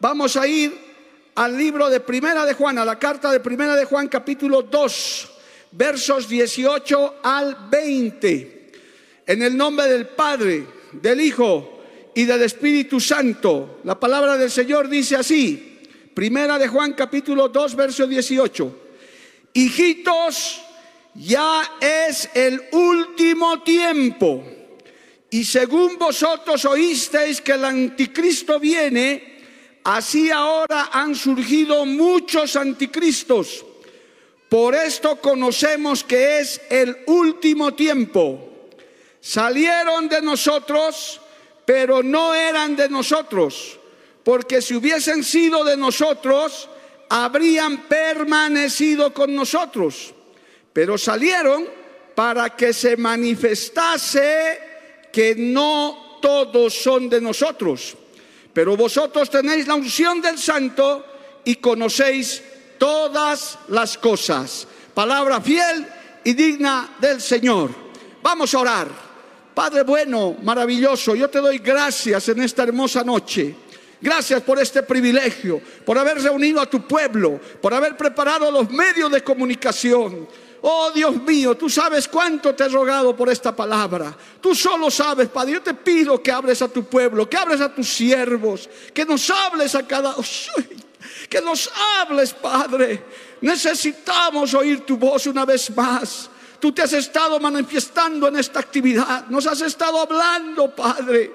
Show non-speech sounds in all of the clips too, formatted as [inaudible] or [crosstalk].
Vamos a ir al libro de Primera de Juan, a la carta de Primera de Juan capítulo 2, versos 18 al 20. En el nombre del Padre, del Hijo y del Espíritu Santo. La palabra del Señor dice así, Primera de Juan capítulo 2, verso 18. Hijitos, ya es el último tiempo. Y según vosotros oísteis que el anticristo viene, así ahora han surgido muchos anticristos. Por esto conocemos que es el último tiempo. Salieron de nosotros, pero no eran de nosotros, porque si hubiesen sido de nosotros, habrían permanecido con nosotros. Pero salieron para que se manifestase que no todos son de nosotros. Pero vosotros tenéis la unción del santo y conocéis todas las cosas. Palabra fiel y digna del Señor. Vamos a orar. Padre bueno, maravilloso, yo te doy gracias en esta hermosa noche. Gracias por este privilegio, por haber reunido a tu pueblo, por haber preparado los medios de comunicación. Oh Dios mío, tú sabes cuánto te he rogado por esta palabra. Tú solo sabes, Padre. Yo te pido que hables a tu pueblo, que hables a tus siervos, que nos hables a cada... Que nos hables, Padre. Necesitamos oír tu voz una vez más. Tú te has estado manifestando en esta actividad. Nos has estado hablando, Padre.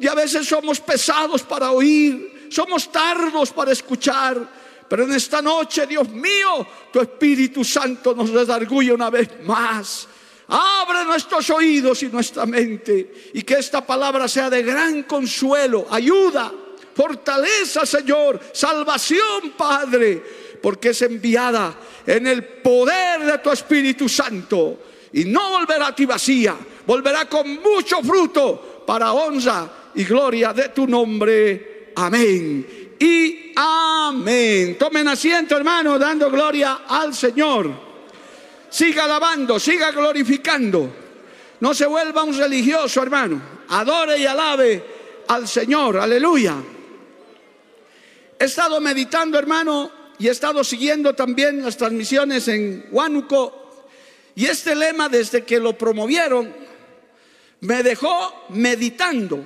Y a veces somos pesados para oír. Somos tardos para escuchar. Pero en esta noche, Dios mío, tu Espíritu Santo nos redarguye una vez más. Abre nuestros oídos y nuestra mente y que esta palabra sea de gran consuelo, ayuda, fortaleza, Señor, salvación, Padre, porque es enviada en el poder de tu Espíritu Santo y no volverá a ti vacía, volverá con mucho fruto para honra y gloria de tu nombre. Amén y amén. Tomen asiento, hermano, dando gloria al Señor. Siga alabando, siga glorificando. No se vuelva un religioso, hermano. Adore y alabe al Señor. Aleluya. He estado meditando, hermano, y he estado siguiendo también las transmisiones en Huánuco. Y este lema, desde que lo promovieron, me dejó meditando,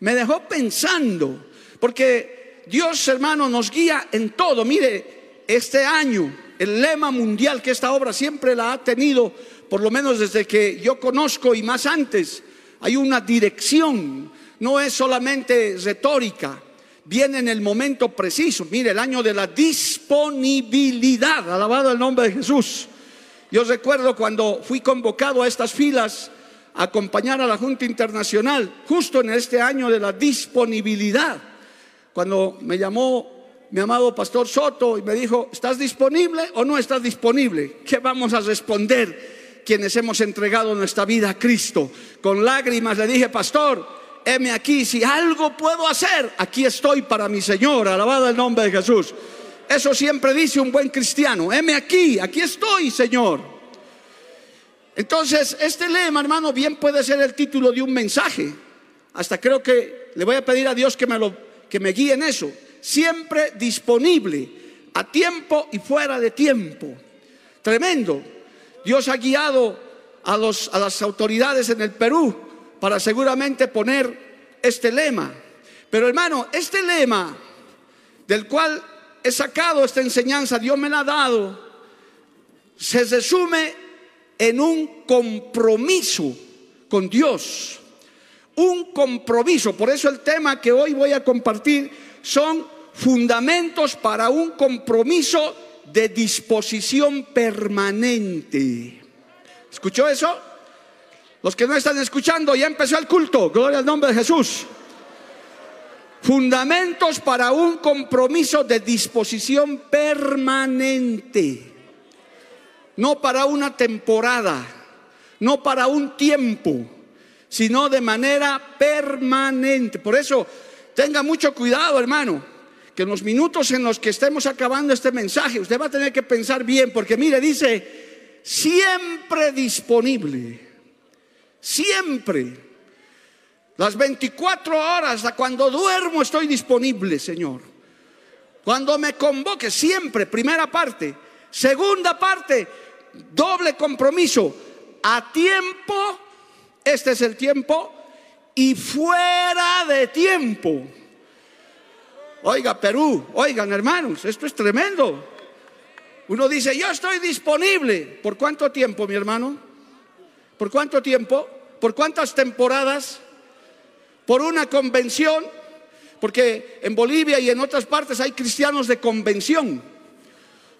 me dejó pensando, porque Dios, hermano, nos guía en todo. Mire, este año, el lema mundial que esta obra siempre la ha tenido, por lo menos desde que yo conozco y más antes, hay una dirección, no es solamente retórica, viene en el momento preciso. Mire, el año de la disponibilidad, alabado el nombre de Jesús. Yo recuerdo cuando fui convocado a estas filas a acompañar a la Junta Internacional, justo en este año de la disponibilidad cuando me llamó mi amado pastor Soto y me dijo, ¿estás disponible o no estás disponible? ¿Qué vamos a responder quienes hemos entregado nuestra vida a Cristo? Con lágrimas le dije, pastor, heme aquí, si algo puedo hacer, aquí estoy para mi Señor, alabado el nombre de Jesús. Eso siempre dice un buen cristiano, heme aquí, aquí estoy, Señor. Entonces, este lema, hermano, bien puede ser el título de un mensaje. Hasta creo que le voy a pedir a Dios que me lo que me guíe en eso. Siempre disponible, a tiempo y fuera de tiempo. Tremendo. Dios ha guiado a, los, a las autoridades en el Perú para seguramente poner este lema. Pero hermano, este lema del cual he sacado esta enseñanza, Dios me la ha dado, se resume en un compromiso con Dios un compromiso. Por eso el tema que hoy voy a compartir son fundamentos para un compromiso de disposición permanente. ¿Escuchó eso? Los que no están escuchando, ya empezó el culto. Gloria al nombre de Jesús. Fundamentos para un compromiso de disposición permanente. No para una temporada, no para un tiempo sino de manera permanente. Por eso, tenga mucho cuidado, hermano, que en los minutos en los que estemos acabando este mensaje, usted va a tener que pensar bien, porque mire, dice, siempre disponible, siempre. Las 24 horas, cuando duermo estoy disponible, Señor. Cuando me convoque, siempre, primera parte. Segunda parte, doble compromiso. A tiempo, este es el tiempo, y fuera de tiempo. Oiga, Perú, oigan hermanos, esto es tremendo. Uno dice, yo estoy disponible. ¿Por cuánto tiempo, mi hermano? ¿Por cuánto tiempo? ¿Por cuántas temporadas? ¿Por una convención? Porque en Bolivia y en otras partes hay cristianos de convención.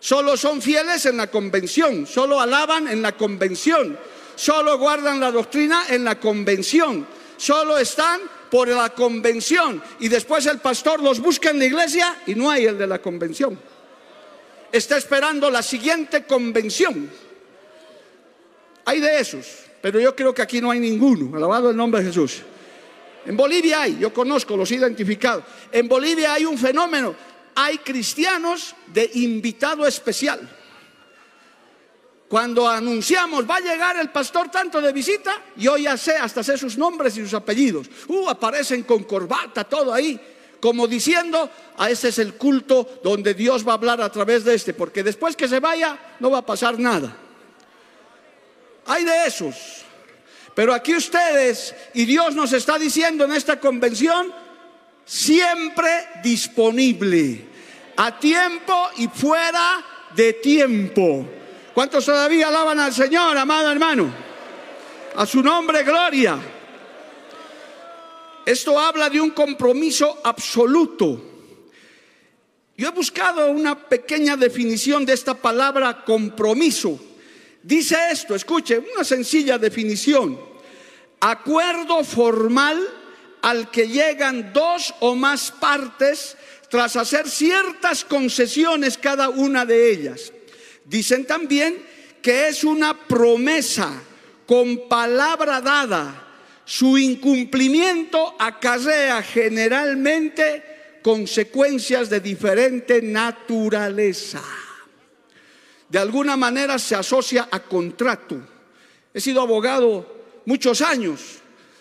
Solo son fieles en la convención, solo alaban en la convención, solo guardan la doctrina en la convención, solo están por la convención y después el pastor los busca en la iglesia y no hay el de la convención. Está esperando la siguiente convención. Hay de esos, pero yo creo que aquí no hay ninguno. Alabado el nombre de Jesús. En Bolivia hay, yo conozco, los he identificado. En Bolivia hay un fenómeno. Hay cristianos de invitado especial. Cuando anunciamos va a llegar el pastor tanto de visita, yo ya sé, hasta sé sus nombres y sus apellidos. Uh, aparecen con corbata, todo ahí, como diciendo, a ah, ese es el culto donde Dios va a hablar a través de este, porque después que se vaya no va a pasar nada. Hay de esos. Pero aquí ustedes, y Dios nos está diciendo en esta convención, siempre disponible, a tiempo y fuera de tiempo. ¿Cuántos todavía alaban al Señor, amado hermano? A su nombre, gloria. Esto habla de un compromiso absoluto. Yo he buscado una pequeña definición de esta palabra compromiso. Dice esto, escuche, una sencilla definición. Acuerdo formal al que llegan dos o más partes tras hacer ciertas concesiones cada una de ellas. Dicen también que es una promesa con palabra dada. Su incumplimiento acarrea generalmente consecuencias de diferente naturaleza. De alguna manera se asocia a contrato. He sido abogado muchos años,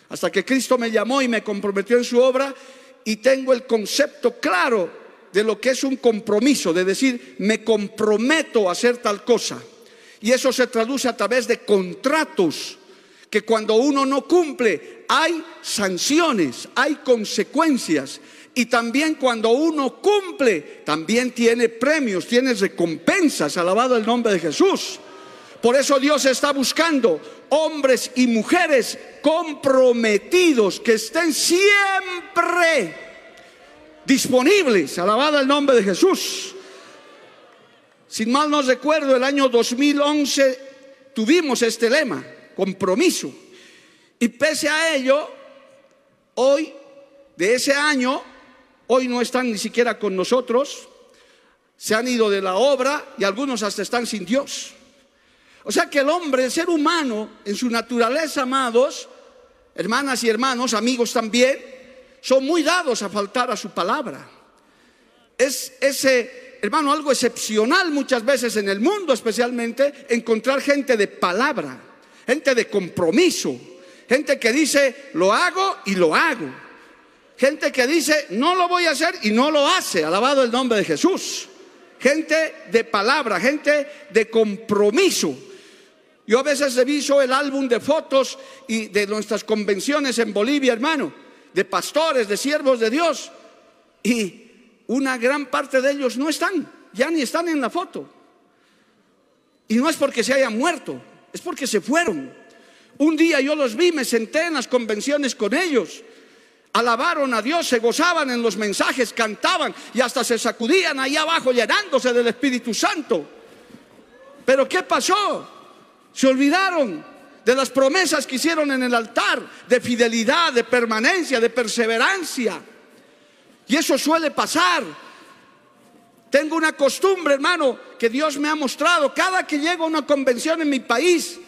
hasta que Cristo me llamó y me comprometió en su obra y tengo el concepto claro de lo que es un compromiso, de decir, me comprometo a hacer tal cosa. Y eso se traduce a través de contratos, que cuando uno no cumple hay sanciones, hay consecuencias. Y también cuando uno cumple, también tiene premios, tiene recompensas, alabado el nombre de Jesús. Por eso Dios está buscando hombres y mujeres comprometidos que estén siempre disponibles. Alabado el nombre de Jesús. Sin mal no recuerdo, el año 2011 tuvimos este lema, compromiso. Y pese a ello, hoy, de ese año, hoy no están ni siquiera con nosotros, se han ido de la obra y algunos hasta están sin Dios. O sea que el hombre, el ser humano, en su naturaleza, amados, hermanas y hermanos, amigos también, son muy dados a faltar a su palabra. Es ese, hermano, algo excepcional muchas veces en el mundo, especialmente, encontrar gente de palabra, gente de compromiso, gente que dice, lo hago y lo hago. Gente que dice, no lo voy a hacer y no lo hace, alabado el nombre de Jesús. Gente de palabra, gente de compromiso. Yo a veces reviso el álbum de fotos y de nuestras convenciones en Bolivia, hermano de pastores, de siervos de Dios. Y una gran parte de ellos no están, ya ni están en la foto. Y no es porque se hayan muerto, es porque se fueron. Un día yo los vi, me senté en las convenciones con ellos. Alabaron a Dios, se gozaban en los mensajes, cantaban y hasta se sacudían ahí abajo llenándose del Espíritu Santo. Pero ¿qué pasó? Se olvidaron de las promesas que hicieron en el altar, de fidelidad, de permanencia, de perseverancia. Y eso suele pasar. Tengo una costumbre, hermano, que Dios me ha mostrado. Cada que llego a una convención en mi país,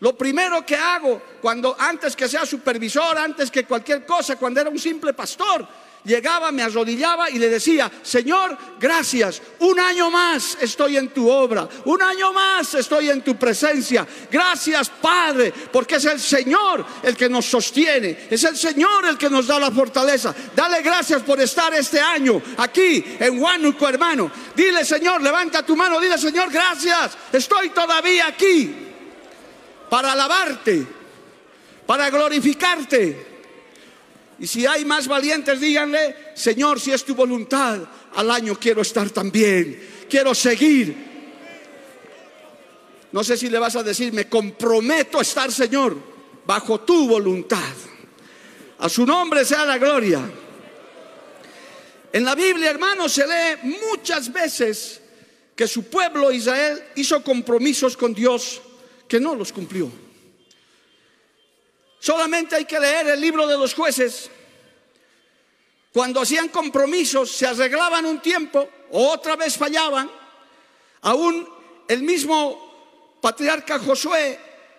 lo primero que hago, cuando antes que sea supervisor, antes que cualquier cosa, cuando era un simple pastor, llegaba, me arrodillaba y le decía, Señor, gracias, un año más estoy en tu obra, un año más estoy en tu presencia. Gracias, Padre, porque es el Señor el que nos sostiene, es el Señor el que nos da la fortaleza. Dale gracias por estar este año aquí en Huánuco, hermano. Dile, Señor, levanta tu mano, dile, Señor, gracias, estoy todavía aquí para alabarte, para glorificarte. Y si hay más valientes, díganle, Señor, si es tu voluntad, al año quiero estar también, quiero seguir. No sé si le vas a decir, me comprometo a estar, Señor, bajo tu voluntad. A su nombre sea la gloria. En la Biblia, hermanos, se lee muchas veces que su pueblo Israel hizo compromisos con Dios que no los cumplió. Solamente hay que leer el libro de los jueces. Cuando hacían compromisos, se arreglaban un tiempo, otra vez fallaban. Aún el mismo patriarca Josué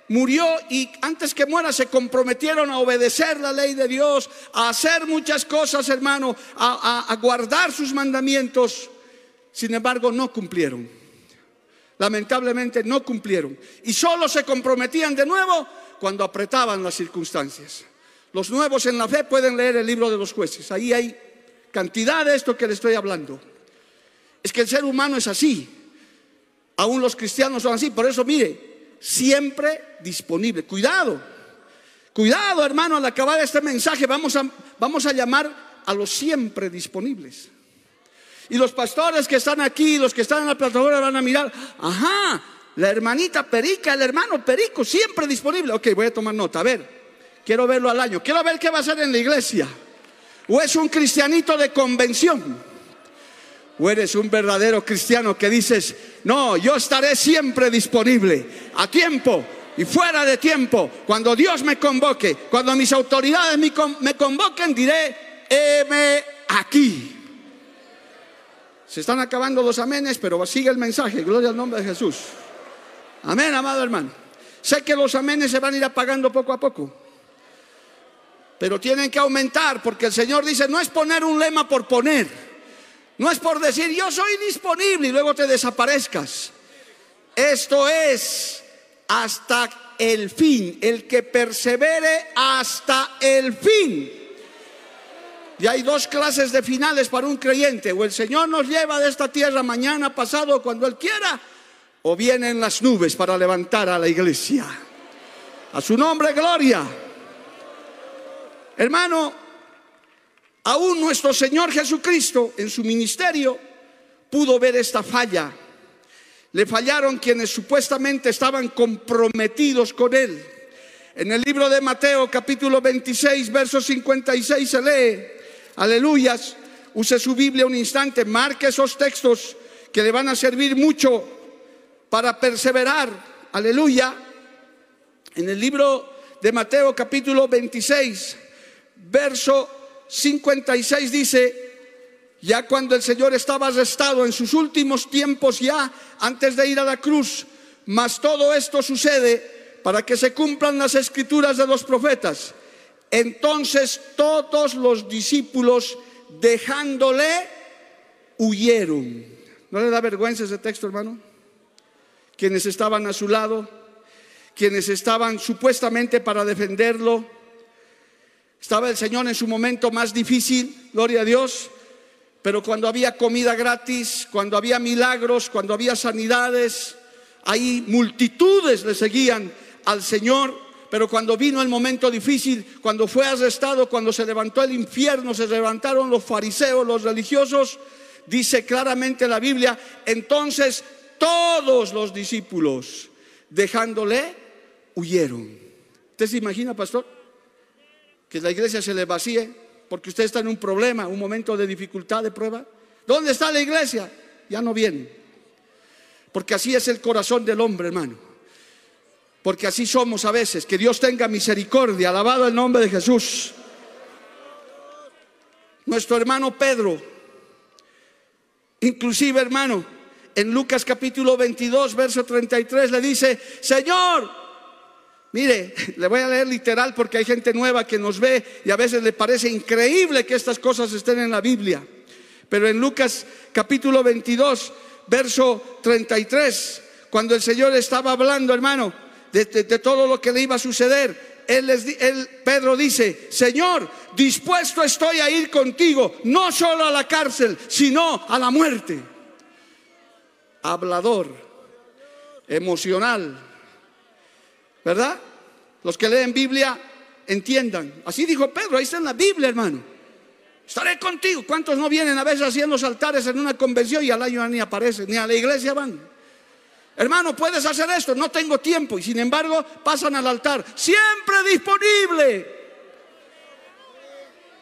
murió y antes que muera se comprometieron a obedecer la ley de Dios, a hacer muchas cosas, hermano, a, guardar sus mandamientos. Sin embargo, no cumplieron. Lamentablemente no cumplieron. Y solo se comprometían de nuevo cuando apretaban las circunstancias. Los nuevos en la fe pueden leer el libro de los jueces. Ahí hay cantidad de esto que le estoy hablando. Es que el ser humano es así. Aún los cristianos son así. Por eso, mire, siempre disponible. Cuidado. Cuidado, hermano, al acabar este mensaje vamos a, vamos a llamar a los siempre disponibles. Y los pastores que están aquí, los que están en la plataforma van a mirar, ajá, la hermanita Perica, el hermano Perico, siempre disponible. Ok, voy a tomar nota. A ver, quiero verlo al año. Quiero ver qué va a hacer en la iglesia. O es un cristianito de convención. O eres un verdadero cristiano que dices, no, yo estaré siempre disponible, a tiempo y fuera de tiempo. Cuando Dios me convoque, cuando mis autoridades me convoquen, diré, heme aquí. Se están acabando los amenes, pero sigue el mensaje. Gloria al nombre de Jesús. Amén, amado hermano. Sé que los amenes se van a ir apagando poco a poco. Pero tienen que aumentar porque el Señor dice, no es poner un lema por poner. No es por decir, yo soy disponible y luego te desaparezcas. Esto es hasta el fin, el que persevere hasta el fin. Y hay dos clases de finales para un creyente. O el Señor nos lleva de esta tierra mañana, pasado, cuando Él quiera o vienen las nubes para levantar a la iglesia. A su nombre, gloria. Hermano, aún nuestro Señor Jesucristo en su ministerio pudo ver esta falla. Le fallaron quienes supuestamente estaban comprometidos con Él. En el libro de Mateo capítulo 26, verso 56 se lee, aleluyas, use su Biblia un instante, marque esos textos que le van a servir mucho para perseverar. Aleluya. En el libro de Mateo capítulo 26, verso 56 dice, ya cuando el Señor estaba arrestado en sus últimos tiempos ya antes de ir a la cruz, mas todo esto sucede para que se cumplan las escrituras de los profetas. Entonces todos los discípulos dejándole huyeron. ¿No le da vergüenza ese texto, hermano? Quienes estaban a su lado, quienes estaban supuestamente para defenderlo. Estaba el Señor en su momento más difícil, gloria a Dios, pero cuando había comida gratis, cuando había milagros, cuando había sanidades, ahí multitudes le seguían al Señor. Pero cuando vino el momento difícil, cuando fue arrestado, cuando se levantó el infierno, se levantaron los fariseos, los religiosos, dice claramente la Biblia, entonces todos los discípulos, dejándole, huyeron. ¿Usted se imagina, pastor? Que la iglesia se le vacíe porque usted está en un problema, un momento de dificultad, de prueba. ¿Dónde está la iglesia? Ya no viene. Porque así es el corazón del hombre, hermano. Porque así somos a veces. Que Dios tenga misericordia. Alabado el nombre de Jesús. Nuestro hermano Pedro, inclusive hermano, en Lucas capítulo 22, verso 33 le dice, Señor, Mire, [laughs] le voy a leer literal porque hay gente nueva que nos ve y a veces le parece increíble que estas cosas estén en la Biblia. Pero en Lucas capítulo 22, verso 33, cuando el Señor estaba hablando, hermano, de, todo lo que le iba a suceder, él, él, Pedro dice, Señor, dispuesto estoy a ir contigo, no solo a la cárcel, sino a la muerte. Hablador, emocional, ¿verdad? Los que leen Biblia entiendan. Así dijo Pedro, ahí está en la Biblia, hermano. Estaré contigo. ¿Cuántos no vienen a veces haciendo altares en una convención y al año ni aparecen, ni a la iglesia van? Hermano, puedes hacer esto, no tengo tiempo. Y sin embargo, pasan al altar, siempre disponible.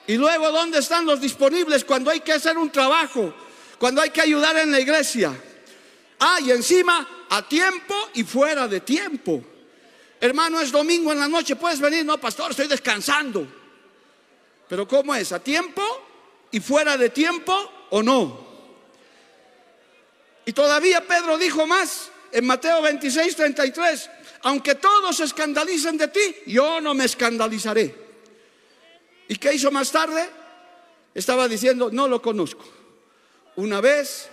Y luego, ¿dónde están los disponibles cuando hay que hacer un trabajo? Cuando hay que ayudar en la iglesia. Ah, y encima, a tiempo y fuera de tiempo. Hermano, es domingo en la noche, puedes venir. No, pastor, estoy descansando. Pero ¿cómo es? ¿A tiempo y fuera de tiempo o no? Y todavía Pedro dijo más en Mateo 26, 33. Aunque todos se escandalicen de ti, yo no me escandalizaré. ¿Y qué hizo más tarde? Estaba diciendo, no lo conozco. Una vez,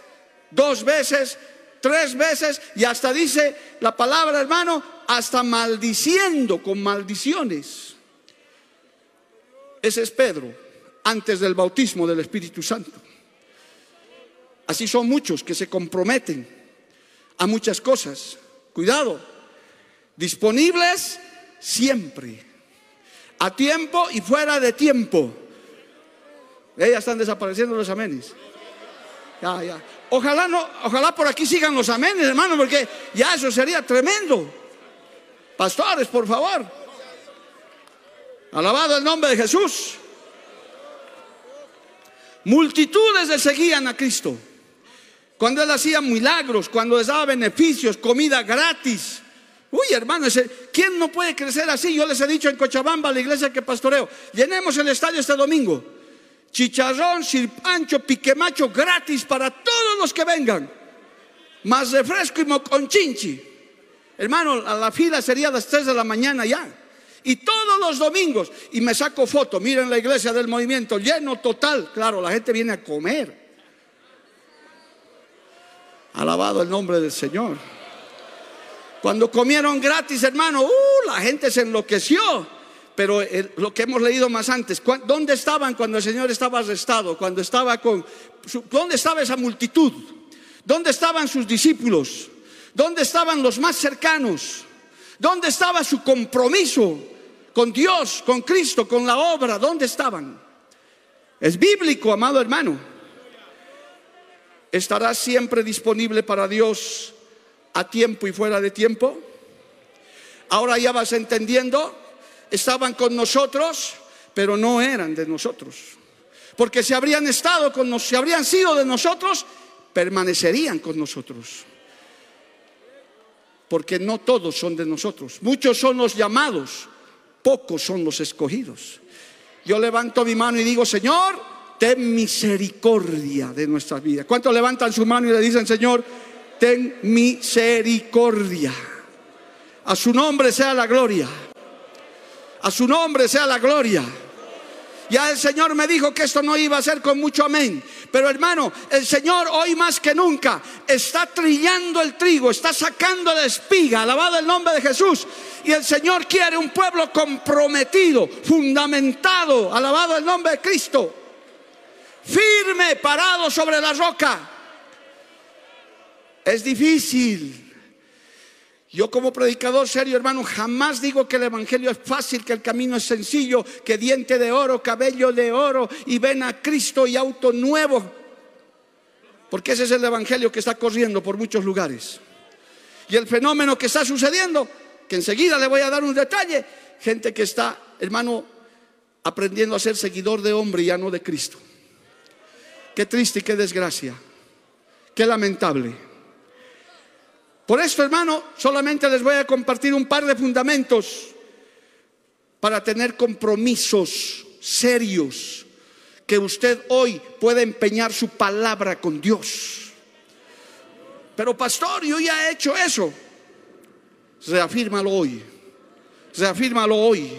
dos veces, tres veces y hasta dice la palabra, hermano, hasta maldiciendo con maldiciones. Ese es Pedro, antes del bautismo del Espíritu Santo. Así son muchos que se comprometen a muchas cosas. Cuidado, disponibles siempre, a tiempo y fuera de tiempo. Ellas están desapareciendo los amenes. Ya, ya. Ojalá no, ojalá por aquí sigan los amenes, hermano, porque ya eso sería tremendo. Pastores, por favor. Alabado el nombre de Jesús. Multitudes le seguían a Cristo. Cuando él hacía milagros, cuando les daba beneficios, comida gratis. Uy, hermano, ¿quién no puede crecer así? Yo les he dicho en Cochabamba, la iglesia que pastoreo, llenemos el estadio este domingo chicharrón, sirpancho, piquemacho gratis para todos los que vengan. Más refresco y moconchinchi. Hermano, a la fila sería a las 3 de la mañana ya. Y todos los domingos, y me saco foto, miren la iglesia del movimiento, lleno total. Claro, la gente viene a comer. Alabado el nombre del Señor. Cuando comieron gratis, hermano, uh, la gente se enloqueció pero lo que hemos leído más antes, ¿dónde estaban cuando el Señor estaba arrestado? Cuando estaba con, ¿dónde estaba esa multitud? ¿Dónde estaban sus discípulos? ¿Dónde estaban los más cercanos? ¿Dónde estaba su compromiso con Dios, con Cristo, con la obra? ¿Dónde estaban? Es bíblico, amado hermano. ¿Estará siempre disponible para Dios a tiempo y fuera de tiempo? Ahora ya vas entendiendo estaban con nosotros, pero no eran de nosotros. Porque si habrían estado con nosotros, si habrían sido de nosotros, permanecerían con nosotros. Porque no todos son de nosotros. Muchos son los llamados, pocos son los escogidos. Yo levanto mi mano y digo, Señor, ten misericordia de nuestras vidas. ¿Cuántos levantan su mano y le dicen, Señor, ten misericordia? A su nombre sea la gloria. A su nombre sea la gloria. Ya el Señor me dijo que esto no iba a ser con mucho amén. Pero hermano, el Señor hoy más que nunca está trillando el trigo, está sacando la espiga, alabado el nombre de Jesús. Y el Señor quiere un pueblo comprometido, fundamentado, alabado el nombre de Cristo. Firme, parado sobre la roca. Es difícil. Yo como predicador serio, hermano, jamás digo que el Evangelio es fácil, que el camino es sencillo, que diente de oro, cabello de oro y ven a Cristo y auto nuevo. Porque ese es el Evangelio que está corriendo por muchos lugares. Y el fenómeno que está sucediendo, que enseguida le voy a dar un detalle, gente que está, hermano, aprendiendo a ser seguidor de hombre y ya no de Cristo. Qué triste y qué desgracia. Qué lamentable. Por esto, hermano, solamente les voy a compartir un par de fundamentos para tener compromisos serios que usted hoy pueda empeñar su palabra con Dios. Pero pastor, yo ya he hecho eso. Reafírmalo hoy. Reafírmalo hoy.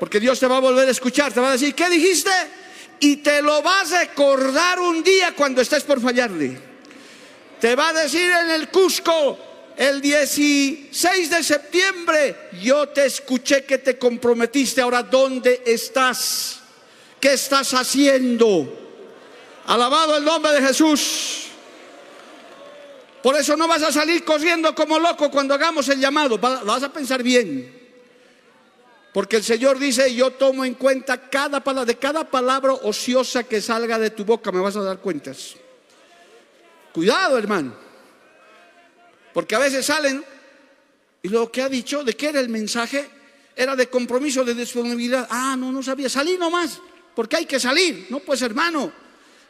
Porque Dios te va a volver a escuchar, te va a decir, ¿qué dijiste? Y te lo vas a recordar un día cuando estés por fallarle. Te va a decir en el Cusco, el 16 de septiembre, yo te escuché que te comprometiste, ahora ¿dónde estás? ¿Qué estás haciendo? Alabado el nombre de Jesús. Por eso no vas a salir corriendo como loco cuando hagamos el llamado, vas a pensar bien. Porque el Señor dice, yo tomo en cuenta cada palabra, de cada palabra ociosa que salga de tu boca, me vas a dar cuentas. Cuidado, hermano. Porque a veces salen, y lo que ha dicho, ¿de qué era el mensaje? Era de compromiso, de disponibilidad. Ah, no, no sabía. Salí nomás, porque hay que salir. No, pues hermano,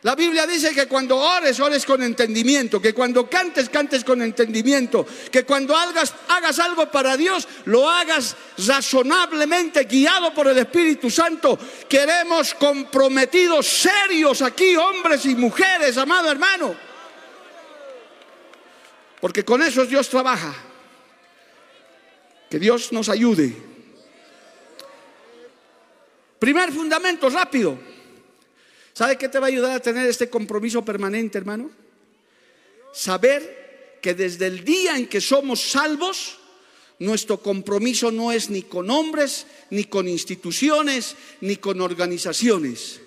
la Biblia dice que cuando ores, ores con entendimiento, que cuando cantes, cantes con entendimiento, que cuando hagas, hagas algo para Dios, lo hagas razonablemente, guiado por el Espíritu Santo. Queremos comprometidos, serios aquí, hombres y mujeres, amado hermano. Porque con eso Dios trabaja. Que Dios nos ayude. Primer fundamento, rápido. ¿Sabe qué te va a ayudar a tener este compromiso permanente, hermano? Saber que desde el día en que somos salvos, nuestro compromiso no es ni con hombres, ni con instituciones, ni con organizaciones.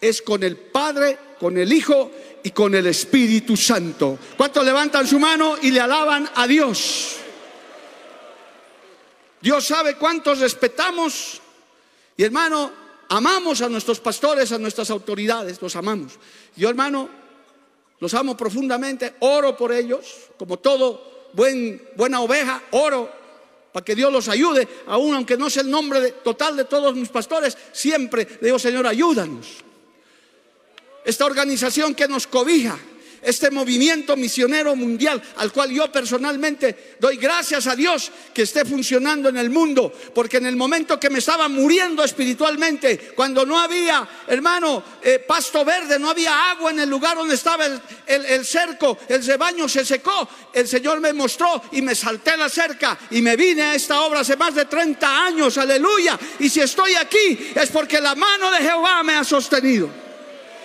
Es con el Padre, con el Hijo y con el Espíritu Santo. ¿Cuántos levantan su mano y le alaban a Dios? Dios sabe cuántos respetamos. Y hermano, Amamos a nuestros pastores, a nuestras autoridades, los amamos. Yo, hermano, los amo profundamente, oro por ellos, como todo buen, buena oveja, oro para que Dios los ayude, aun aunque no sea el nombre total de todos mis pastores, siempre digo, Señor, ayúdanos. Esta organización que nos cobija, este movimiento misionero mundial al cual yo personalmente doy gracias a Dios que esté funcionando en el mundo, porque en el momento que me estaba muriendo espiritualmente, cuando no había, hermano, eh, pasto verde, no había agua en el lugar donde estaba el, el cerco, el rebaño se secó, el Señor me mostró y me salté la cerca y me vine a esta obra hace más de 30 años, aleluya, y si estoy aquí es porque la mano de Jehová me ha sostenido.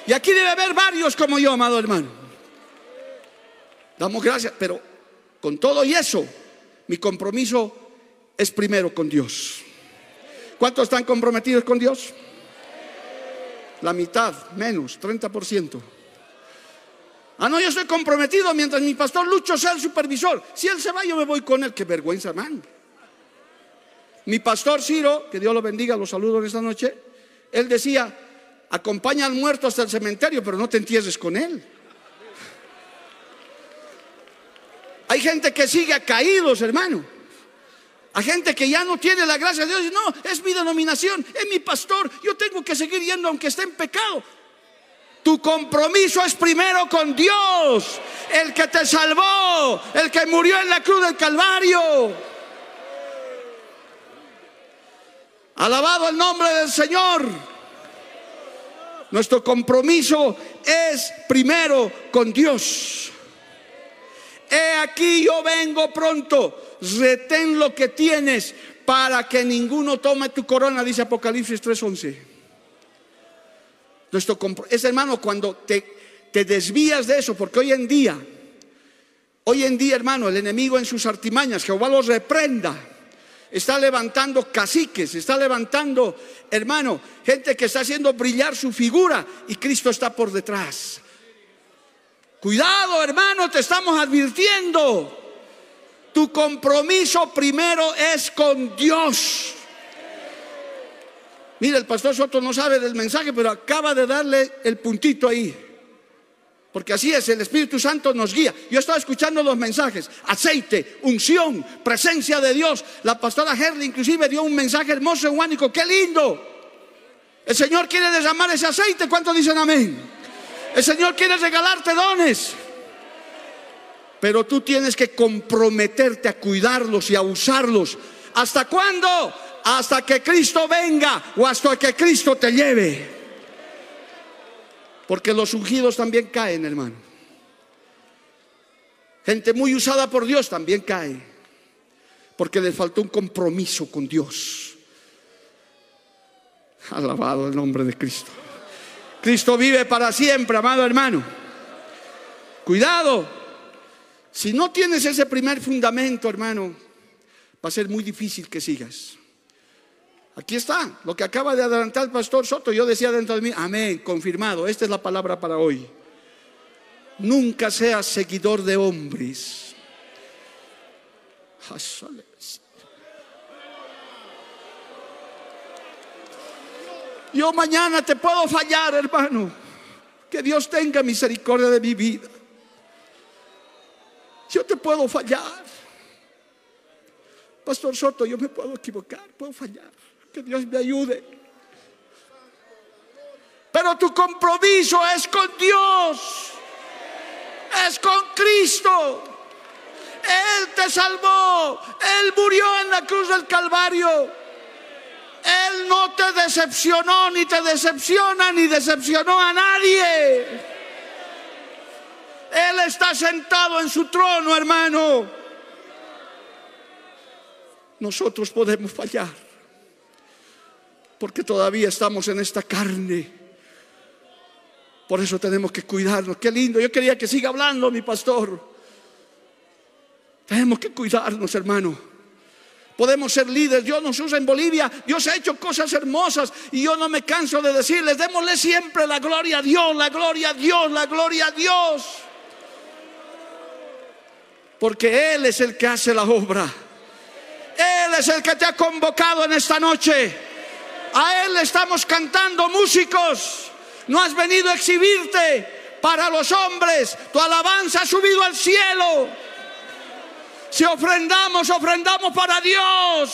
Y aquí debe haber varios como yo, amado hermano. Damos gracias, pero con todo y eso, mi compromiso es primero con Dios. ¿Cuántos están comprometidos con Dios? La mitad, menos, 30%. Ah, no, yo estoy comprometido mientras mi pastor Lucho sea el supervisor. Si él se va, yo me voy con él. Qué vergüenza, man. Mi pastor Ciro, que Dios lo bendiga, lo saludo en esta noche, él decía, acompaña al muerto hasta el cementerio, pero no te entierres con él. Hay gente que sigue caídos, hermano. Hay gente que ya no tiene la gracia de Dios. No, es mi denominación, es mi pastor. Yo tengo que seguir yendo aunque esté en pecado. Tu compromiso es primero con Dios, el que te salvó, el que murió en la cruz del Calvario. Alabado el nombre del Señor. Nuestro compromiso es primero con Dios. He aquí yo vengo pronto, retén lo que tienes para que ninguno tome tu corona, dice Apocalipsis 3:11. Nuestro es hermano cuando te, te desvías de eso, porque hoy en día, hoy en día hermano, el enemigo en sus artimañas, Jehová los reprenda, está levantando caciques, está levantando, hermano, gente que está haciendo brillar su figura y Cristo está por detrás. Cuidado, hermano, te estamos advirtiendo. Tu compromiso primero es con Dios. Mira, el pastor Soto no sabe del mensaje, pero acaba de darle el puntito ahí. Porque así es, el Espíritu Santo nos guía. Yo estaba escuchando los mensajes, aceite, unción, presencia de Dios. La pastora Herle inclusive dio un mensaje hermoso y único. ¡Qué lindo! El Señor quiere derramar ese aceite. ¿Cuántos dicen amén? El Señor quiere regalarte dones. Pero tú tienes que comprometerte a cuidarlos y a usarlos. ¿Hasta cuándo? Hasta que Cristo venga o hasta que Cristo te lleve. Porque los ungidos también caen, hermano. Gente muy usada por Dios también cae. porque les faltó un compromiso con Dios. Alabado el nombre de Cristo. Cristo vive para siempre, amado hermano. Cuidado. Si no tienes ese primer fundamento, hermano, va a ser muy difícil que sigas. Aquí está, lo que acaba de adelantar el pastor Soto. Yo decía dentro de mí, amén, confirmado. Esta es la palabra para hoy. Nunca seas seguidor de hombres. Yo mañana te puedo fallar, hermano. Que Dios tenga misericordia de mi vida. Yo te puedo fallar. Pastor Soto, yo me puedo equivocar, puedo fallar. Que Dios me ayude. Pero tu compromiso es con Dios. Es con Cristo. Él te salvó. Él murió en la cruz del Calvario. Él no te decepcionó, ni te decepciona, ni decepcionó a nadie. Él está sentado en su trono, hermano. Nosotros podemos fallar porque todavía estamos en esta carne. Por eso tenemos que cuidarnos. Qué lindo. Yo quería que siga hablando mi pastor. Tenemos que cuidarnos, hermano. Podemos ser líderes. Dios nos usa en Bolivia. Dios ha hecho cosas hermosas. Y yo no me canso de decirles, démosle siempre la gloria a Dios, la gloria a Dios, la gloria a Dios. Porque Él es el que hace la obra. Él es el que te ha convocado en esta noche. A Él le estamos cantando músicos. No has venido a exhibirte para los hombres. Tu alabanza ha subido al cielo. Si ofrendamos, ofrendamos para Dios.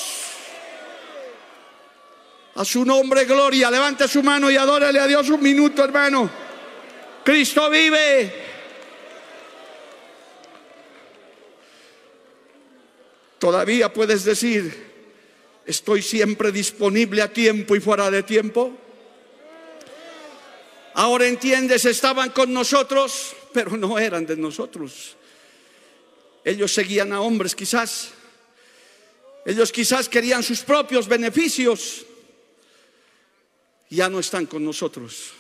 A su nombre, gloria. Levante su mano y adórale a Dios un minuto, hermano. Cristo vive. Todavía puedes decir, ¿Estoy siempre disponible a tiempo y fuera de tiempo? Ahora entiendes, estaban con nosotros, pero no eran de nosotros. Ellos seguían a hombres quizás. Ellos quizás querían sus propios beneficios. Ya no están con nosotros.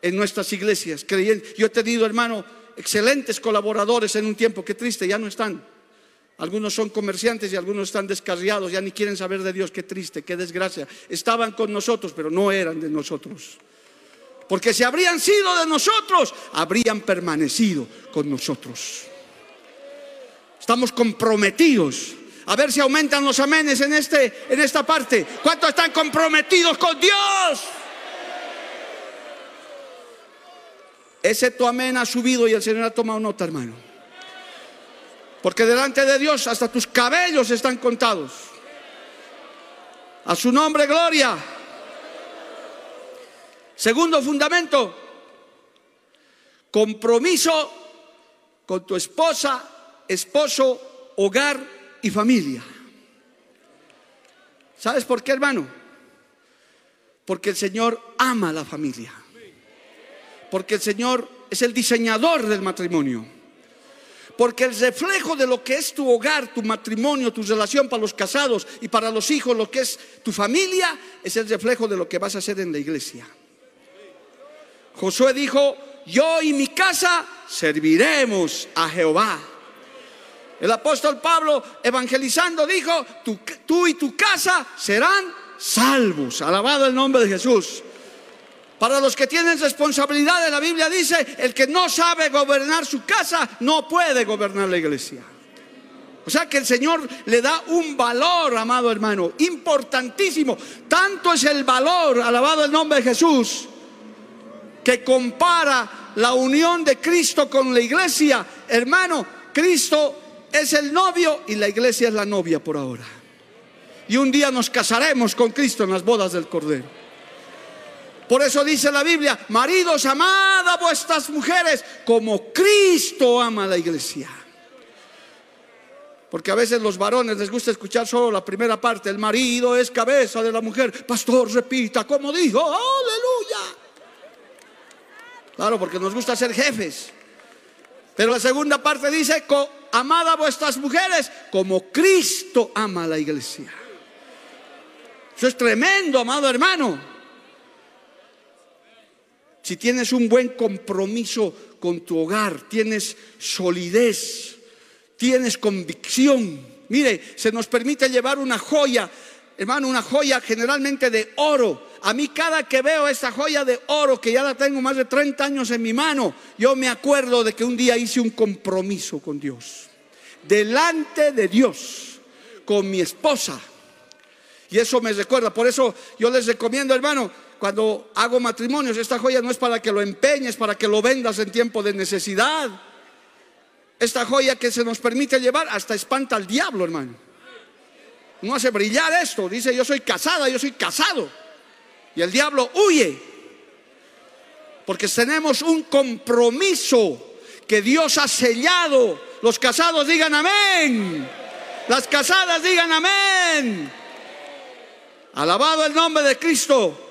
En nuestras iglesias. Yo he tenido, hermano, excelentes colaboradores en un tiempo. Qué triste, ya no están. Algunos son comerciantes y algunos están descarriados, ya ni quieren saber de Dios. Qué triste, qué desgracia. Estaban con nosotros, pero no eran de nosotros. Porque si habrían sido de nosotros, habrían permanecido con nosotros. Estamos comprometidos. A ver si aumentan los amenes en, este, en esta parte. ¿Cuántos están comprometidos con Dios? Ese tu amén ha subido y el Señor ha tomado nota, hermano. Porque delante de Dios hasta tus cabellos están contados. A su nombre, gloria. Segundo fundamento, compromiso con tu esposa, esposo, hogar y familia. ¿Sabes por qué, hermano? Porque el Señor ama a la familia. Porque el Señor es el diseñador del matrimonio. Porque el reflejo de lo que es tu hogar, tu matrimonio, tu relación para los casados y para los hijos, lo que es tu familia, es el reflejo de lo que vas a hacer en la iglesia. Josué dijo, yo y mi casa serviremos a Jehová. El apóstol Pablo, evangelizando, dijo, tú, tú y tu casa serán salvos. Alabado el nombre de Jesús. Para los que tienen responsabilidades, la Biblia dice, el que no sabe gobernar su casa no puede gobernar la iglesia. O sea que el Señor le da un valor, amado hermano, importantísimo. Tanto es el valor, alabado el nombre de Jesús, que compara la unión de Cristo con la iglesia. Hermano, Cristo es el novio y la iglesia es la novia por ahora. Y un día nos casaremos con Cristo en las bodas del Cordero. Por eso dice la Biblia, maridos, amad a vuestras mujeres como Cristo ama la iglesia. Porque a veces los varones les gusta escuchar solo la primera parte. El marido es cabeza de la mujer. Pastor, repita, como dijo, aleluya. Claro, porque nos gusta ser jefes. Pero la segunda parte dice, amad a vuestras mujeres como Cristo ama la iglesia. Eso es tremendo, amado hermano. Si tienes un buen compromiso con tu hogar, tienes solidez, tienes convicción. Mire, se nos permite llevar una joya, hermano, una joya generalmente de oro. A mí cada que veo esta joya de oro, que ya la tengo más de 30 años en mi mano, yo me acuerdo de que un día hice un compromiso con Dios. Delante de Dios, con mi esposa. Y eso me recuerda. Por eso yo les recomiendo, hermano, cuando hago matrimonios, esta joya no es para que lo empeñes, para que lo vendas en tiempo de necesidad. Esta joya que se nos permite llevar hasta espanta al diablo, hermano. No hace brillar esto. Dice, yo soy casada, yo soy casado. Y el diablo huye. Porque tenemos un compromiso que Dios ha sellado. Los casados digan amén. Las casadas digan amén. Alabado el nombre de Cristo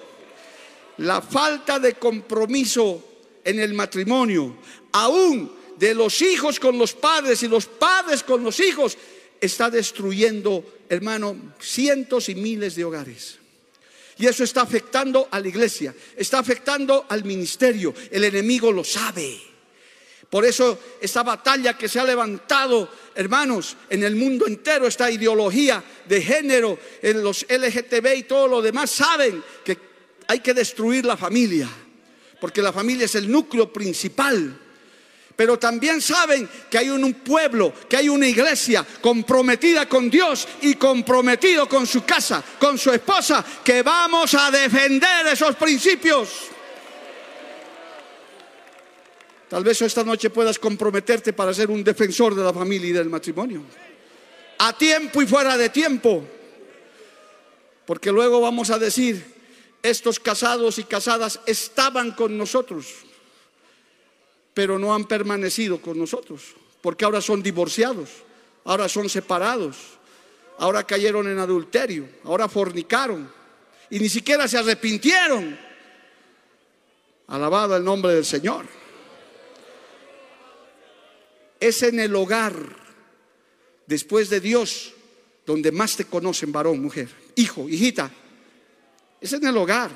la falta de compromiso en el matrimonio, aún de los hijos con los padres y los padres con los hijos, está destruyendo, hermano, cientos y miles de hogares. Y eso está afectando a la iglesia, está afectando al ministerio. El enemigo lo sabe. Por eso esta batalla que se ha levantado, hermanos, en el mundo entero, esta ideología de género, en los LGTB y todo lo demás, saben que hay que destruir la familia, porque la familia es el núcleo principal. Pero también saben que hay un pueblo, que hay una iglesia comprometida con Dios y comprometido con su casa, con su esposa, que vamos a defender esos principios. Tal vez esta noche puedas comprometerte para ser un defensor de la familia y del matrimonio. A tiempo y fuera de tiempo. Porque luego vamos a decir, estos casados y casadas estaban con nosotros, pero no han permanecido con nosotros, porque ahora son divorciados, ahora son separados, ahora cayeron en adulterio, ahora fornicaron y ni siquiera se arrepintieron. Alabado el nombre del Señor. Es en el hogar, después de Dios, donde más te conocen varón, mujer, hijo, hijita, es en el hogar.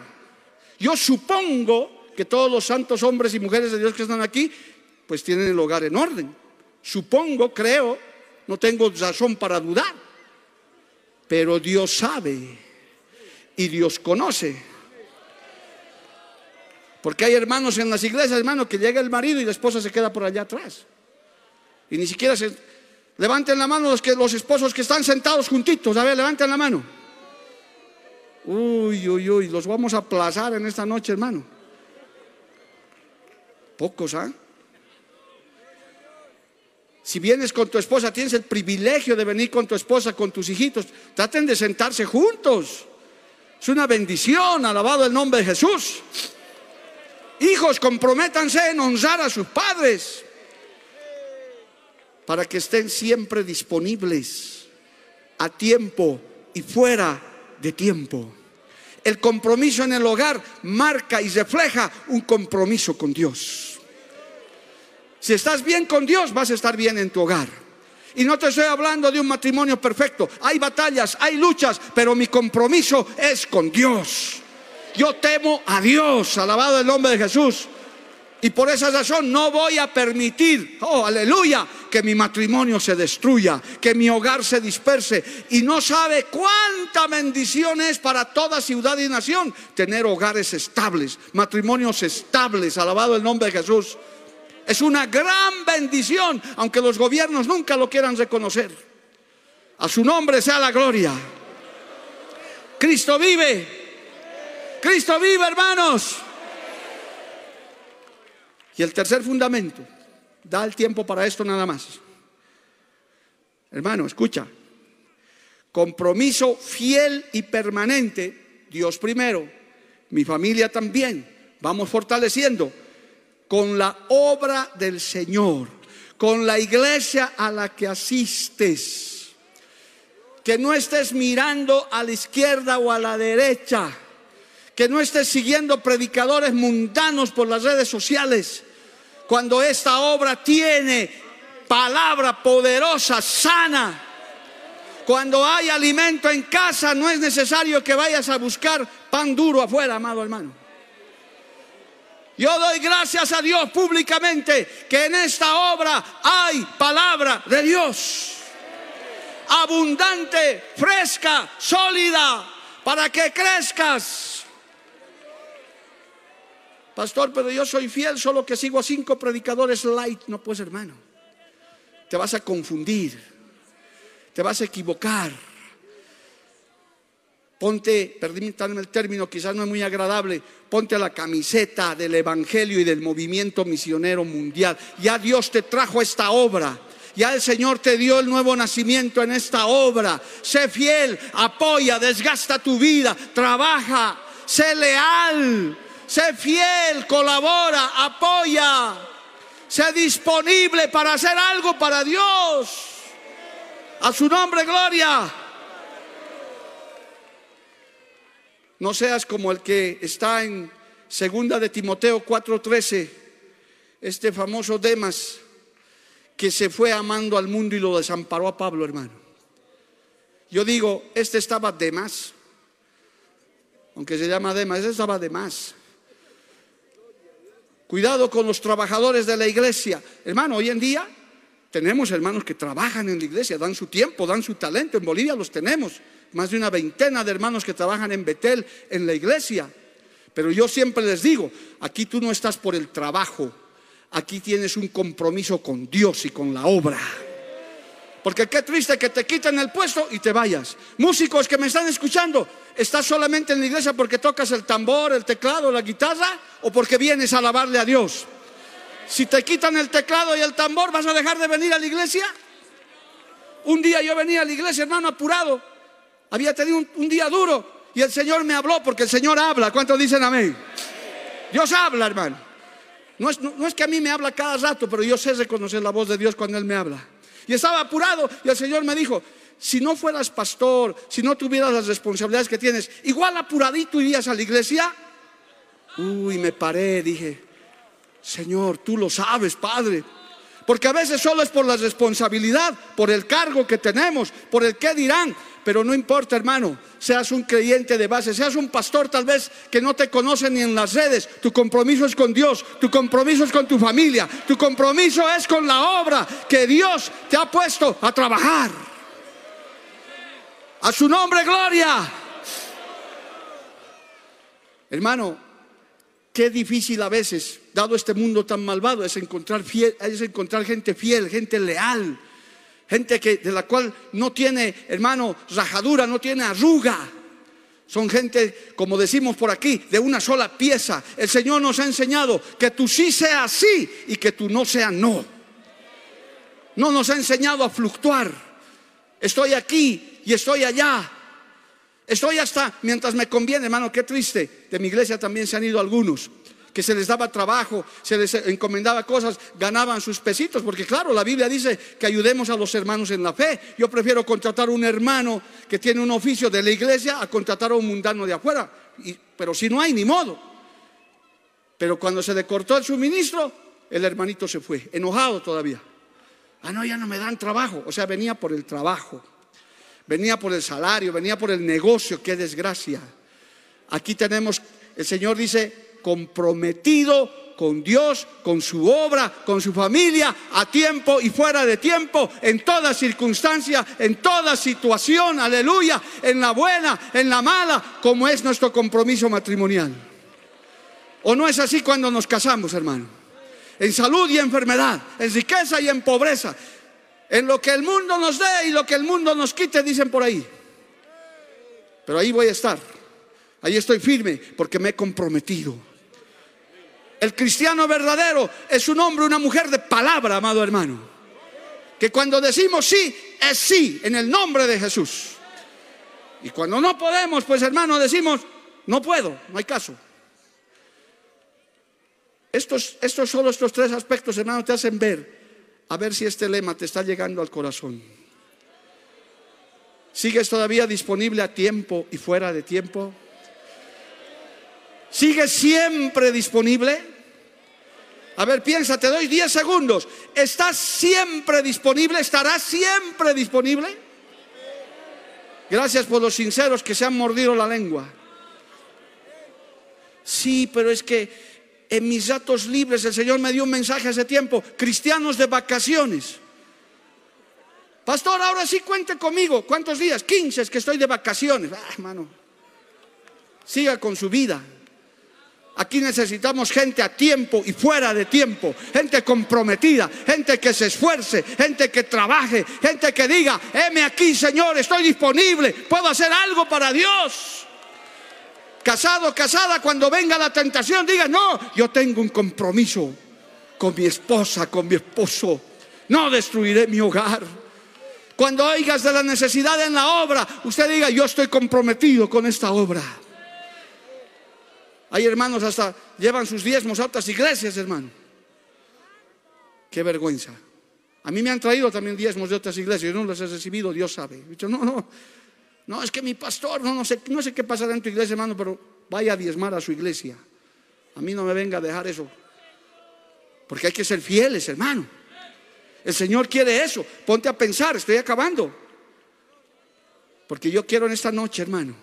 Yo supongo que todos los santos hombres y mujeres de Dios que están aquí, pues tienen el hogar en orden. Supongo, creo, no tengo razón para dudar. Pero Dios sabe y Dios conoce. Porque hay hermanos en las iglesias, hermano, que llega el marido y la esposa se queda por allá atrás. Y ni siquiera se... Levanten la mano los, que, los esposos que están sentados juntitos. A ver, levanten la mano. Uy, uy, uy, los vamos a aplazar en esta noche, hermano. Pocos, ¿ah? Si vienes con tu esposa, tienes el privilegio de venir con tu esposa, con tus hijitos, traten de sentarse juntos. Es una bendición, alabado el nombre de Jesús. Hijos, comprométanse en honrar a sus padres para que estén siempre disponibles a tiempo y fuera de tiempo. El compromiso en el hogar marca y refleja un compromiso con Dios. Si estás bien con Dios, vas a estar bien en tu hogar. Y no te estoy hablando de un matrimonio perfecto. Hay batallas, hay luchas, pero mi compromiso es con Dios. Yo temo a Dios, alabado el nombre de Jesús. Y por esa razón no voy a permitir, oh, aleluya, que mi matrimonio se destruya, que mi hogar se disperse. Y no sabe cuánta bendición es para toda ciudad y nación tener hogares estables, matrimonios estables, alabado el nombre de Jesús. Es una gran bendición, aunque los gobiernos nunca lo quieran reconocer. A su nombre sea la gloria. Cristo vive. Cristo vive, hermanos. Y el tercer fundamento, da el tiempo para esto nada más. Hermano, escucha. Compromiso fiel y permanente, Dios primero, mi familia también. Vamos fortaleciendo con la obra del Señor, con la iglesia a la que asistes. Que no estés mirando a la izquierda o a la derecha que no estés siguiendo predicadores mundanos por las redes sociales, cuando esta obra tiene palabra poderosa, sana. Cuando hay alimento en casa, no es necesario que vayas a buscar pan duro afuera, amado hermano. Yo doy gracias a Dios públicamente que en esta obra hay palabra de Dios. Abundante, fresca, sólida, para que crezcas. Pastor, pero yo soy fiel, solo que sigo a cinco predicadores light. No pues, hermano. Te vas a confundir. Te vas a equivocar. Ponte, permítanme el término, quizás no es muy agradable, ponte la camiseta del Evangelio y del movimiento misionero mundial. Ya Dios te trajo esta obra. Ya el Señor te dio el nuevo nacimiento en esta obra. Sé fiel, apoya, desgasta tu vida, trabaja, sé leal, sé fiel, colabora, apoya, sé disponible para hacer algo para Dios. A su nombre, gloria. No seas como el que está en segunda de Timoteo 4:13, este famoso Demas que se fue amando al mundo y lo desamparó a Pablo, hermano. Yo digo, este estaba de más, aunque se llama Demas, este estaba de más. Cuidado con los trabajadores de la iglesia. Hermano, hoy en día tenemos hermanos que trabajan en la iglesia, dan su tiempo, dan su talento. En Bolivia los tenemos más de una veintena de hermanos que trabajan en Betel, en la iglesia. Pero yo siempre les digo, aquí tú no estás por el trabajo, aquí tienes un compromiso con Dios y con la obra. Porque qué triste que te quiten el puesto y te vayas. Músicos que me están escuchando, ¿estás solamente en la iglesia porque tocas el tambor, el teclado, la guitarra o porque vienes a alabarle a Dios? Si te quitan el teclado y el tambor, ¿vas a dejar de venir a la iglesia? Un día yo venía a la iglesia, hermano, apurado había tenido un, día duro y el Señor me habló porque el Señor habla. ¿Cuántos dicen amén? Dios habla, hermano. No es, no, es, que a mí me habla cada rato, pero yo sé reconocer la voz de Dios cuando Él me habla. Y estaba apurado y el Señor me dijo, si no fueras pastor, si no tuvieras las responsabilidades que tienes, igual apuradito irías a la iglesia. Uy, me paré, dije, Señor, tú lo sabes, Padre. Porque a veces solo es por la responsabilidad, por el cargo que tenemos, por el qué dirán. Pero no importa, hermano, seas un creyente de base, seas un pastor tal vez que no te conoce ni en las redes. Tu compromiso es con Dios, tu compromiso es con tu familia, tu compromiso es con la obra que Dios te ha puesto a trabajar. A su nombre, gloria. Hermano, qué difícil a veces, dado este mundo tan malvado, es encontrar, fiel, es encontrar gente fiel, gente leal gente que, de la cual no tiene, hermano, rajadura, no tiene arruga. Son gente, como decimos por aquí, de una sola pieza. El Señor nos ha enseñado que tú sí sea sí y que tú no sea no. No nos ha enseñado a fluctuar. Estoy aquí y estoy allá. Estoy hasta mientras me conviene, hermano, qué triste. De mi iglesia también se han ido algunos que se les daba trabajo, se les encomendaba cosas, ganaban sus pesitos, porque claro, la Biblia dice que ayudemos a los hermanos en la fe. Yo prefiero contratar a un hermano que tiene un oficio de la iglesia a contratar a un mundano de afuera. pero si no hay, ni modo. Pero cuando se le cortó el suministro, el hermanito se fue, enojado todavía. Ah, no, ya no me dan trabajo. O sea, venía por el trabajo, venía por el salario, venía por el negocio, qué desgracia. Aquí tenemos, el Señor dice, comprometido con Dios, con su obra, con su familia, a tiempo y fuera de tiempo, en toda circunstancia, en toda situación, aleluya, en la buena, en la mala, como es nuestro compromiso matrimonial. ¿O no es así cuando nos casamos, hermano? En salud y enfermedad, en riqueza y en pobreza, en lo que el mundo nos dé y lo que el mundo nos quite, dicen por ahí. Pero ahí voy a estar, ahí estoy firme porque me he comprometido. El cristiano verdadero es un hombre, una mujer de palabra, amado hermano. Que cuando decimos sí, es sí, en el nombre de Jesús. Y cuando no podemos, pues hermano, decimos, no puedo, no hay caso. Estos, estos solo estos tres aspectos, hermano, te hacen ver, a ver si este lema te está llegando al corazón. ¿Sigues todavía disponible a tiempo y fuera de tiempo? ¿Sigues siempre disponible? A ver, piensa, te doy 10 segundos. ¿Estás siempre disponible? ¿Estarás siempre disponible? Gracias por los sinceros que se han mordido la lengua. Sí, pero es que en mis datos libres el Señor me dio un mensaje hace tiempo. Cristianos de vacaciones. Pastor, ahora sí cuente conmigo. ¿Cuántos días? 15 es que estoy de vacaciones. Ah, hermano. Siga con su vida. Aquí necesitamos gente a tiempo y fuera de tiempo, gente comprometida, gente que se esfuerce, gente que trabaje, gente que diga, heme aquí Señor, estoy disponible, puedo hacer algo para Dios. Casado, casada, cuando venga la tentación, diga, no, yo tengo un compromiso con mi esposa, con mi esposo, no destruiré mi hogar. Cuando oigas de la necesidad en la obra, usted diga, yo estoy comprometido con esta obra. Hay hermanos hasta llevan sus diezmos a otras iglesias, hermano. Qué vergüenza. A mí me han traído también diezmos de otras iglesias, yo no los he recibido, Dios sabe. Dicho, no, no, no, es que mi pastor, no, no sé, no sé qué pasará en tu iglesia, hermano, pero vaya a diezmar a su iglesia. A mí no me venga a dejar eso. Porque hay que ser fieles, hermano. El Señor quiere eso. Ponte a pensar, estoy acabando. Porque yo quiero en esta noche, hermano.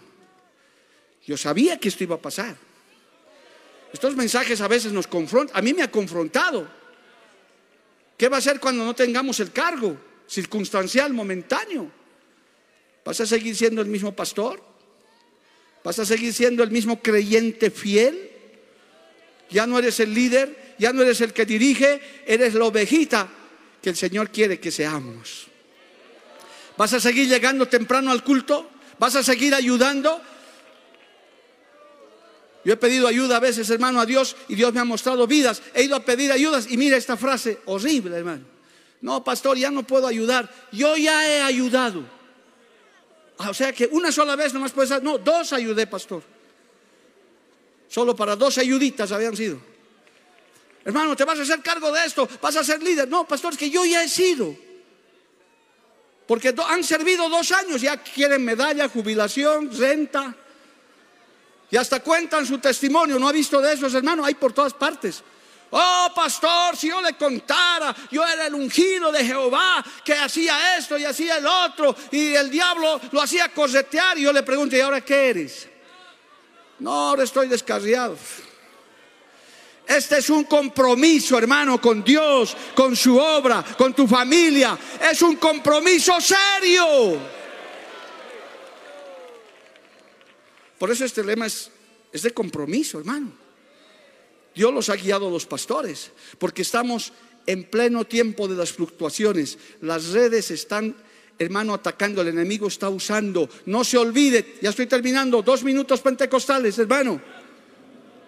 Yo sabía que esto iba a pasar. Estos mensajes a veces nos confrontan. A mí me ha confrontado. ¿Qué va a hacer cuando no tengamos el cargo circunstancial, momentáneo? ¿Vas a seguir siendo el mismo pastor? ¿Vas a seguir siendo el mismo creyente fiel? Ya no eres el líder, ya no eres el que dirige, eres la ovejita que el Señor quiere que seamos. ¿Vas a seguir llegando temprano al culto? ¿Vas a seguir ayudando? Yo he pedido ayuda a veces, hermano, a Dios y Dios me ha mostrado vidas. He ido a pedir ayudas y mira esta frase horrible, hermano. No, pastor, ya no puedo ayudar. Yo ya he ayudado. Ah, o sea que una sola vez nomás puedes No, dos ayudé, pastor. Solo para dos ayuditas habían sido. Hermano, te vas a hacer cargo de esto, vas a ser líder. No, pastor, es que yo ya he sido. Porque han servido dos años, ya quieren medalla, jubilación, renta. Y hasta cuentan su testimonio. ¿No ha visto de esos hermanos? Hay por todas partes. Oh, pastor, si yo le contara, yo era el ungido de Jehová que hacía esto y hacía el otro, y el diablo lo hacía cosetear. Y yo le pregunto, ¿y ahora qué eres? No, ahora estoy descarriado. Este es un compromiso, hermano, con Dios, con su obra, con tu familia. Es un compromiso serio. Por eso este lema es, de compromiso, hermano. Dios los ha guiado los pastores, porque estamos en pleno tiempo de las fluctuaciones. Las redes están, hermano, atacando, el enemigo está usando. No se olvide, ya estoy terminando, dos minutos pentecostales, hermano.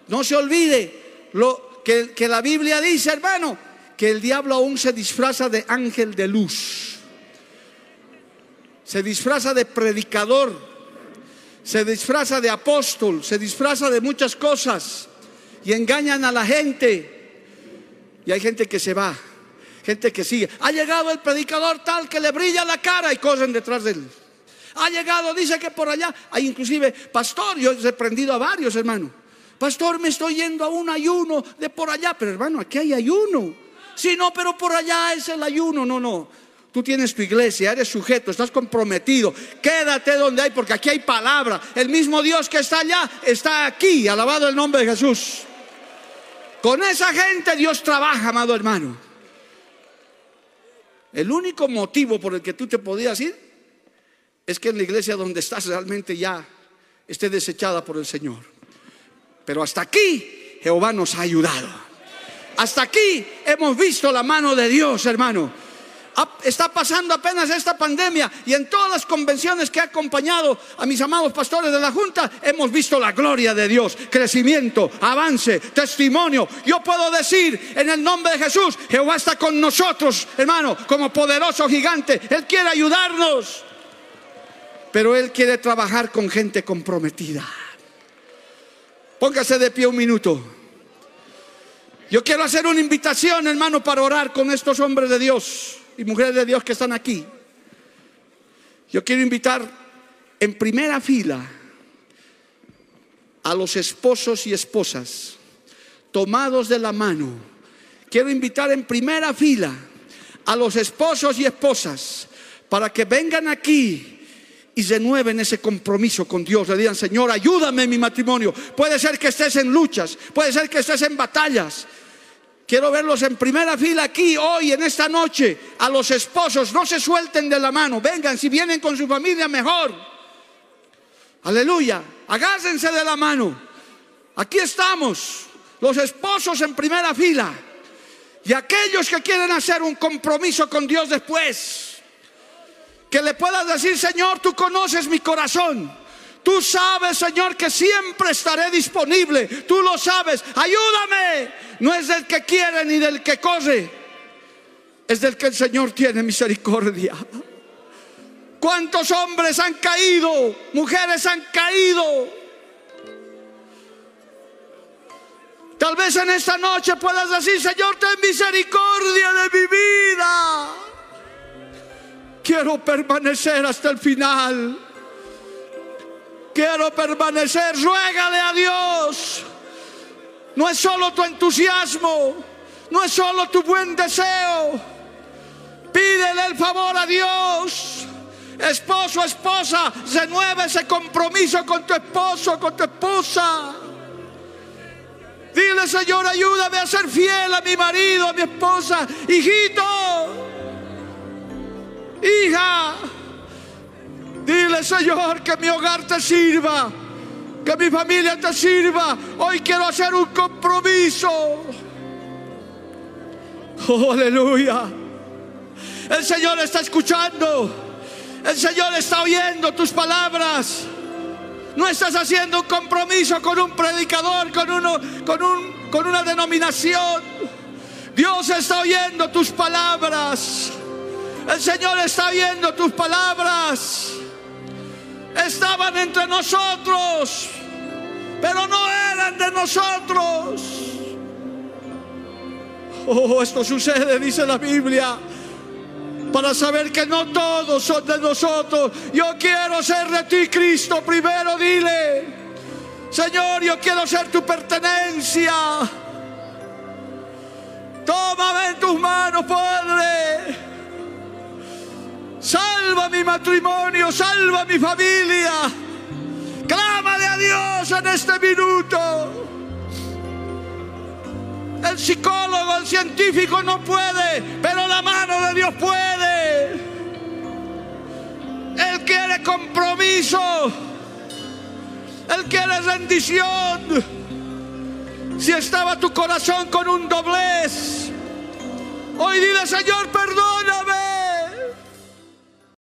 No se olvide lo que, que la Biblia dice, hermano, que el diablo aún se disfraza de ángel de luz. Se disfraza de predicador, se disfraza de apóstol, se disfraza de muchas cosas y engañan a la gente. Y hay gente que se va, gente que sigue. Ha llegado el predicador tal que le brilla la cara y corren detrás de él. Ha llegado, dice que por allá, hay inclusive, pastor, yo he reprendido a varios hermanos. Pastor, me estoy yendo a un ayuno de por allá, pero hermano, aquí hay ayuno. Sí, no, pero por allá es el ayuno, no, no. Tú tienes tu iglesia, eres sujeto, estás comprometido. Quédate donde hay, porque aquí hay palabra. El mismo Dios que está allá está aquí. Alabado el nombre de Jesús. Con esa gente Dios trabaja, amado hermano. El único motivo por el que tú te podías ir es que en la iglesia donde estás realmente ya esté desechada por el Señor. Pero hasta aquí Jehová nos ha ayudado. Hasta aquí hemos visto la mano de Dios, hermano está pasando apenas esta pandemia y en todas las convenciones que ha acompañado a mis amados pastores de la Junta hemos visto la gloria de Dios, crecimiento, avance, testimonio. Yo puedo decir en el nombre de Jesús, Jehová está con nosotros, hermano, como poderoso gigante. Él quiere ayudarnos, pero Él quiere trabajar con gente comprometida. Póngase de pie un minuto. Yo quiero hacer una invitación, hermano, para orar con estos hombres de Dios y mujeres de Dios que están aquí, yo quiero invitar en primera fila a los esposos y esposas tomados de la mano quiero invitar en primera fila a los esposos y esposas para que vengan aquí y renueven ese compromiso con Dios. Le digan, Señor, ayúdame en mi matrimonio. Puede ser que estés en luchas, puede ser que estés en batallas. Quiero verlos en primera fila aquí hoy, en esta noche. A los esposos, no se suelten de la mano. Vengan, si vienen con su familia, mejor. Aleluya. Agásense de la mano. Aquí estamos, los esposos en primera fila. Y aquellos que quieren hacer un compromiso con Dios después que le puedas decir, Señor, tú conoces mi corazón. Tú sabes, Señor, que siempre estaré disponible. Tú lo sabes. Ayúdame. No es del que quiere ni del que corre. Es del que el Señor tiene misericordia. ¿Cuántos hombres han caído? Mujeres han caído. Tal vez en esta noche puedas decir, Señor, ten misericordia de mi vida. Quiero permanecer hasta el final. Quiero permanecer. Ruégale a Dios. No es solo tu entusiasmo. No es solo tu buen deseo. Pídele el favor a Dios. Esposo, esposa, renueve ese compromiso con tu esposo, con tu esposa. Dile, Señor, ayúdame a ser fiel a mi marido, a mi esposa. Hijito, hija, Señor que mi hogar te sirva, que mi familia te sirva. Hoy quiero hacer un compromiso. Oh, aleluya. El Señor está escuchando. El Señor está oyendo tus palabras. No estás haciendo un compromiso con un predicador, con, uno, con, un, con una denominación. Dios está oyendo tus palabras. El Señor está viendo tus palabras. Estaban entre nosotros, pero no eran de nosotros. Oh, esto sucede, dice la Biblia, para saber que no todos son de nosotros. Yo quiero ser de ti, Cristo. Primero dile, Señor, yo quiero ser tu pertenencia. Tómame en tus manos, Padre. Salva mi matrimonio, salva mi familia. Clámale a Dios en este minuto. El psicólogo, el científico no puede, pero la mano de Dios puede. Él quiere compromiso. Él quiere rendición. Si estaba tu corazón con un doblez, hoy dile, Señor, perdóname.